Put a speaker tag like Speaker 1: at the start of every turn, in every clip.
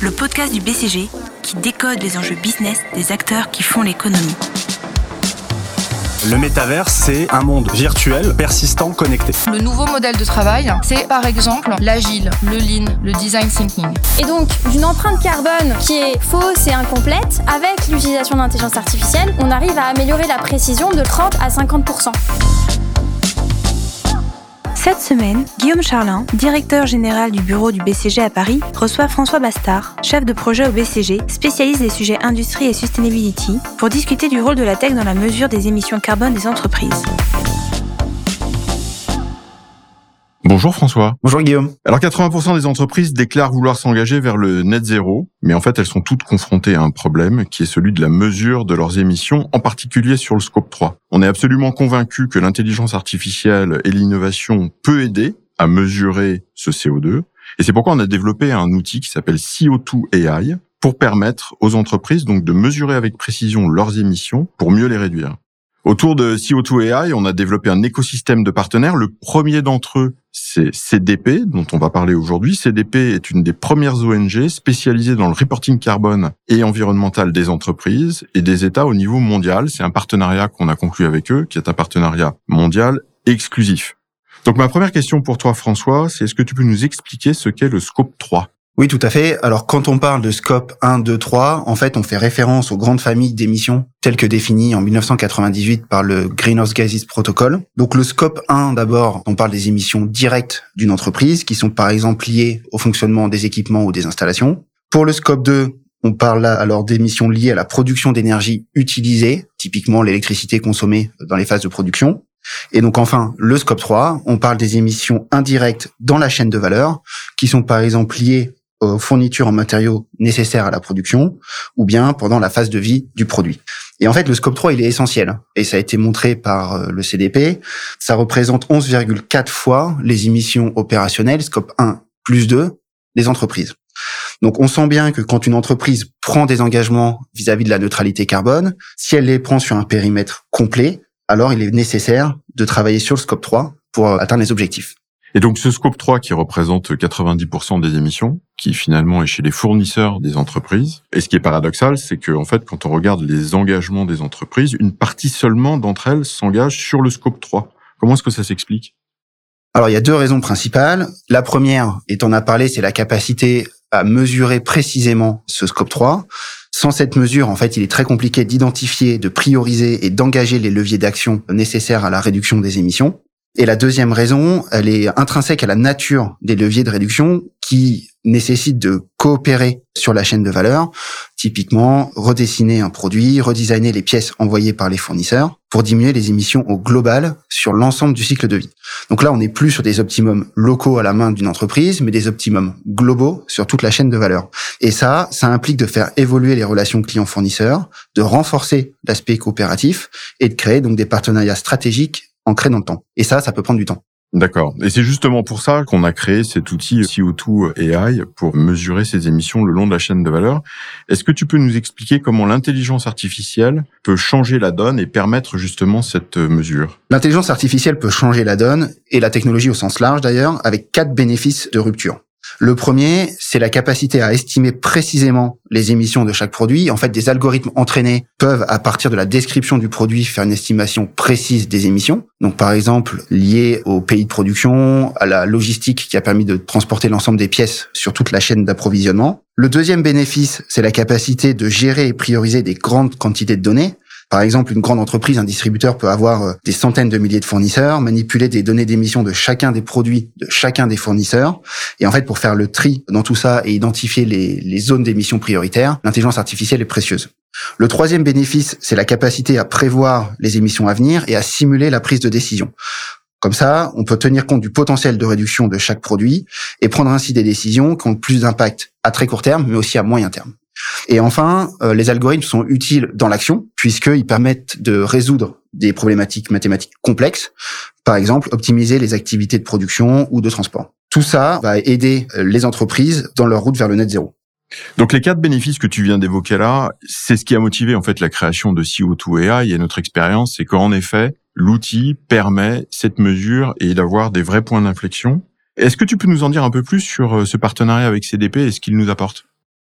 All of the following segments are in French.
Speaker 1: Le podcast du BCG qui décode les enjeux business des acteurs qui font l'économie.
Speaker 2: Le métavers, c'est un monde virtuel, persistant, connecté.
Speaker 3: Le nouveau modèle de travail, c'est par exemple l'agile, le lean, le design thinking.
Speaker 4: Et donc, d'une empreinte carbone qui est fausse et incomplète, avec l'utilisation d'intelligence artificielle, on arrive à améliorer la précision de 30 à 50
Speaker 1: cette semaine, Guillaume Charlin, directeur général du bureau du BCG à Paris, reçoit François Bastard, chef de projet au BCG, spécialiste des sujets industrie et sustainability, pour discuter du rôle de la tech dans la mesure des émissions carbone des entreprises.
Speaker 5: Bonjour François.
Speaker 2: Bonjour Guillaume.
Speaker 5: Alors 80% des entreprises déclarent vouloir s'engager vers le net zéro, mais en fait elles sont toutes confrontées à un problème qui est celui de la mesure de leurs émissions, en particulier sur le scope 3. On est absolument convaincu que l'intelligence artificielle et l'innovation peut aider à mesurer ce CO2, et c'est pourquoi on a développé un outil qui s'appelle CO2 AI pour permettre aux entreprises donc de mesurer avec précision leurs émissions pour mieux les réduire. Autour de CO2 AI, on a développé un écosystème de partenaires. Le premier d'entre eux, c'est CDP, dont on va parler aujourd'hui. CDP est une des premières ONG spécialisées dans le reporting carbone et environnemental des entreprises et des États au niveau mondial. C'est un partenariat qu'on a conclu avec eux, qui est un partenariat mondial exclusif. Donc ma première question pour toi, François, c'est est-ce que tu peux nous expliquer ce qu'est le scope 3
Speaker 2: oui, tout à fait. Alors, quand on parle de scope 1, 2, 3, en fait, on fait référence aux grandes familles d'émissions telles que définies en 1998 par le Greenhouse Gases Protocol. Donc, le scope 1, d'abord, on parle des émissions directes d'une entreprise qui sont, par exemple, liées au fonctionnement des équipements ou des installations. Pour le scope 2, on parle alors d'émissions liées à la production d'énergie utilisée, typiquement l'électricité consommée dans les phases de production. Et donc enfin, le scope 3, on parle des émissions indirectes dans la chaîne de valeur, qui sont par exemple liées aux fournitures en matériaux nécessaires à la production ou bien pendant la phase de vie du produit. Et en fait, le scope 3, il est essentiel. Et ça a été montré par euh, le CDP. Ça représente 11,4 fois les émissions opérationnelles, scope 1 plus 2, des entreprises. Donc on sent bien que quand une entreprise prend des engagements vis-à-vis -vis de la neutralité carbone, si elle les prend sur un périmètre complet, alors il est nécessaire de travailler sur le scope 3 pour atteindre les objectifs.
Speaker 5: Et donc ce scope 3 qui représente 90% des émissions, qui finalement est chez les fournisseurs des entreprises. Et ce qui est paradoxal, c'est que en fait, quand on regarde les engagements des entreprises, une partie seulement d'entre elles s'engage sur le scope 3. Comment est-ce que ça s'explique?
Speaker 2: Alors il y a deux raisons principales. La première, et on a parlé, c'est la capacité à mesurer précisément ce scope 3. Sans cette mesure, en fait, il est très compliqué d'identifier, de prioriser et d'engager les leviers d'action nécessaires à la réduction des émissions. Et la deuxième raison, elle est intrinsèque à la nature des leviers de réduction qui nécessitent de coopérer sur la chaîne de valeur, typiquement redessiner un produit, redesigner les pièces envoyées par les fournisseurs pour diminuer les émissions au global sur l'ensemble du cycle de vie. Donc là, on n'est plus sur des optimums locaux à la main d'une entreprise, mais des optimums globaux sur toute la chaîne de valeur. Et ça, ça implique de faire évoluer les relations clients-fournisseurs, de renforcer l'aspect coopératif et de créer donc des partenariats stratégiques ancré dans le temps. Et ça, ça peut prendre du temps.
Speaker 5: D'accord. Et c'est justement pour ça qu'on a créé cet outil CO2 AI pour mesurer ces émissions le long de la chaîne de valeur. Est-ce que tu peux nous expliquer comment l'intelligence artificielle peut changer la donne et permettre justement cette mesure?
Speaker 2: L'intelligence artificielle peut changer la donne et la technologie au sens large d'ailleurs avec quatre bénéfices de rupture. Le premier, c'est la capacité à estimer précisément les émissions de chaque produit. En fait, des algorithmes entraînés peuvent, à partir de la description du produit, faire une estimation précise des émissions. Donc, par exemple, lié au pays de production, à la logistique qui a permis de transporter l'ensemble des pièces sur toute la chaîne d'approvisionnement. Le deuxième bénéfice, c'est la capacité de gérer et prioriser des grandes quantités de données. Par exemple, une grande entreprise, un distributeur peut avoir euh, des centaines de milliers de fournisseurs, manipuler des données d'émission de chacun des produits de chacun des fournisseurs. Et en fait, pour faire le tri dans tout ça et identifier les, zones d'émission prioritaires, l'intelligence artificielle est précieuse. Le troisième bénéfice, c'est la capacité à prévoir les émissions à venir et à simuler la prise de décision. Comme ça, on peut tenir compte du potentiel de réduction de chaque produit et prendre ainsi des décisions qui ont plus d'impact à très court terme, mais aussi à moyen terme. Et enfin, euh, les algorithmes sont utiles dans l'action puisqu'ils permettent de résoudre des problématiques mathématiques complexes, par exemple optimiser les activités de production ou de transport. Tout ça va aider euh, les entreprises dans leur route vers le net zéro.
Speaker 5: Donc les quatre bénéfices que tu viens d'évoquer là, c'est ce qui a motivé en fait la création de CO2 AI et notre expérience, c'est qu'en effet, l'outil permet cette mesure et d'avoir des vrais points d'inflexion Est-ce que tu peux nous en dire un peu plus sur euh, ce partenariat avec CDP et ce qu'il nous apporte?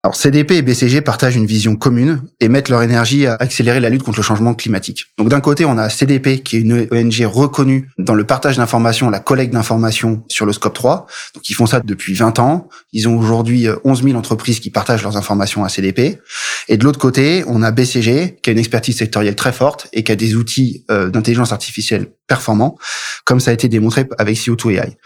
Speaker 2: Alors CDP et BCG partagent une vision commune et mettent leur énergie à accélérer la lutte contre le changement climatique. Donc d'un côté, on a CDP qui est une ONG reconnue dans le partage d'informations, la collecte d'informations sur le scope 3. Donc ils font ça depuis 20 ans. Ils ont aujourd'hui 11 euh, 000 entreprises qui partagent leurs informations à CDP. Et de l'autre côté, on a BCG qui a une expertise sectorielle très forte et qui a des outils euh, d'intelligence artificielle performants, comme ça a été démontré avec CO2 AI.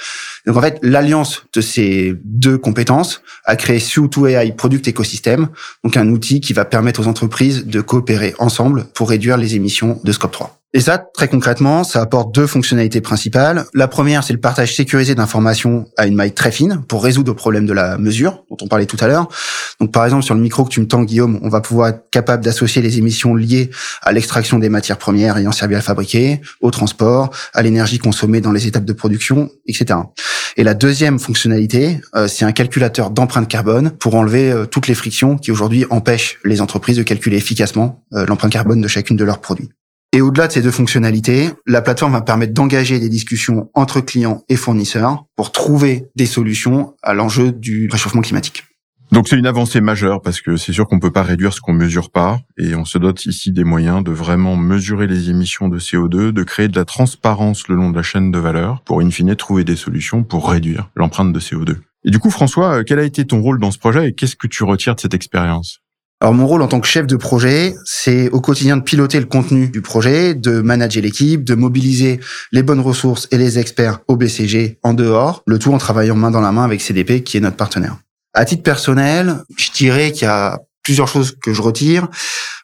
Speaker 2: Donc en fait, l'alliance de ces deux compétences a créé CO2 AI Product Ecosystem, donc un outil qui va permettre aux entreprises de coopérer ensemble pour réduire les émissions de Scope 3. Et ça, très concrètement, ça apporte deux fonctionnalités principales. La première, c'est le partage sécurisé d'informations à une maille très fine pour résoudre le problème de la mesure dont on parlait tout à l'heure. Donc, par exemple, sur le micro que tu me tends, Guillaume, on va pouvoir être capable d'associer les émissions liées à l'extraction des matières premières ayant servi à fabriquer, au transport, à l'énergie consommée dans les étapes de production, etc. Et la deuxième fonctionnalité, euh, c'est un calculateur d'empreinte carbone pour enlever euh, toutes les frictions qui aujourd'hui empêchent les entreprises de calculer efficacement euh, l'empreinte carbone de chacune de leurs produits. Et au-delà de ces deux fonctionnalités, la plateforme va permettre d'engager des discussions entre clients et fournisseurs pour trouver des solutions à l'enjeu du réchauffement climatique.
Speaker 5: Donc c'est une avancée majeure parce que c'est sûr qu'on peut pas réduire ce qu'on mesure pas et on se dote ici des moyens de vraiment mesurer les émissions de CO2, de créer de la transparence le long de la chaîne de valeur pour in fine trouver des solutions pour réduire l'empreinte de CO2. Et du coup François, quel a été ton rôle dans ce projet et qu'est-ce que tu retires de cette expérience?
Speaker 2: Alors mon rôle en tant que chef de projet, c'est au quotidien de piloter le contenu du projet, de manager l'équipe, de mobiliser les bonnes ressources et les experts au BCG en dehors, le tout en travaillant main dans la main avec CDP qui est notre partenaire. À titre personnel, je dirais qu'il y a plusieurs choses que je retire.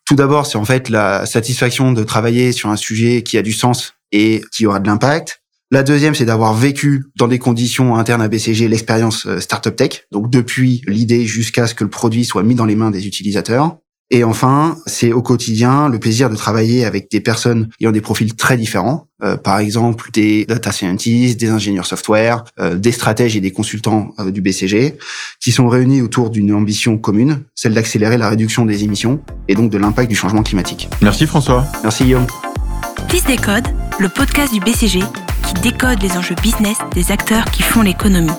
Speaker 2: Tout d'abord, c'est en fait la satisfaction de travailler sur un sujet qui a du sens et qui aura de l'impact. La deuxième, c'est d'avoir vécu dans des conditions internes à BCG l'expérience euh, Startup Tech, donc depuis l'idée jusqu'à ce que le produit soit mis dans les mains des utilisateurs. Et enfin, c'est au quotidien le plaisir de travailler avec des personnes ayant des profils très différents, euh, par exemple des data scientists, des ingénieurs software, euh, des stratèges et des consultants du BCG, qui sont réunis autour d'une ambition commune, celle d'accélérer la réduction des émissions et donc de l'impact du changement climatique.
Speaker 5: Merci François.
Speaker 2: Merci Guillaume.
Speaker 1: Fils des codes, le podcast du BCG qui décode les enjeux business des acteurs qui font l'économie.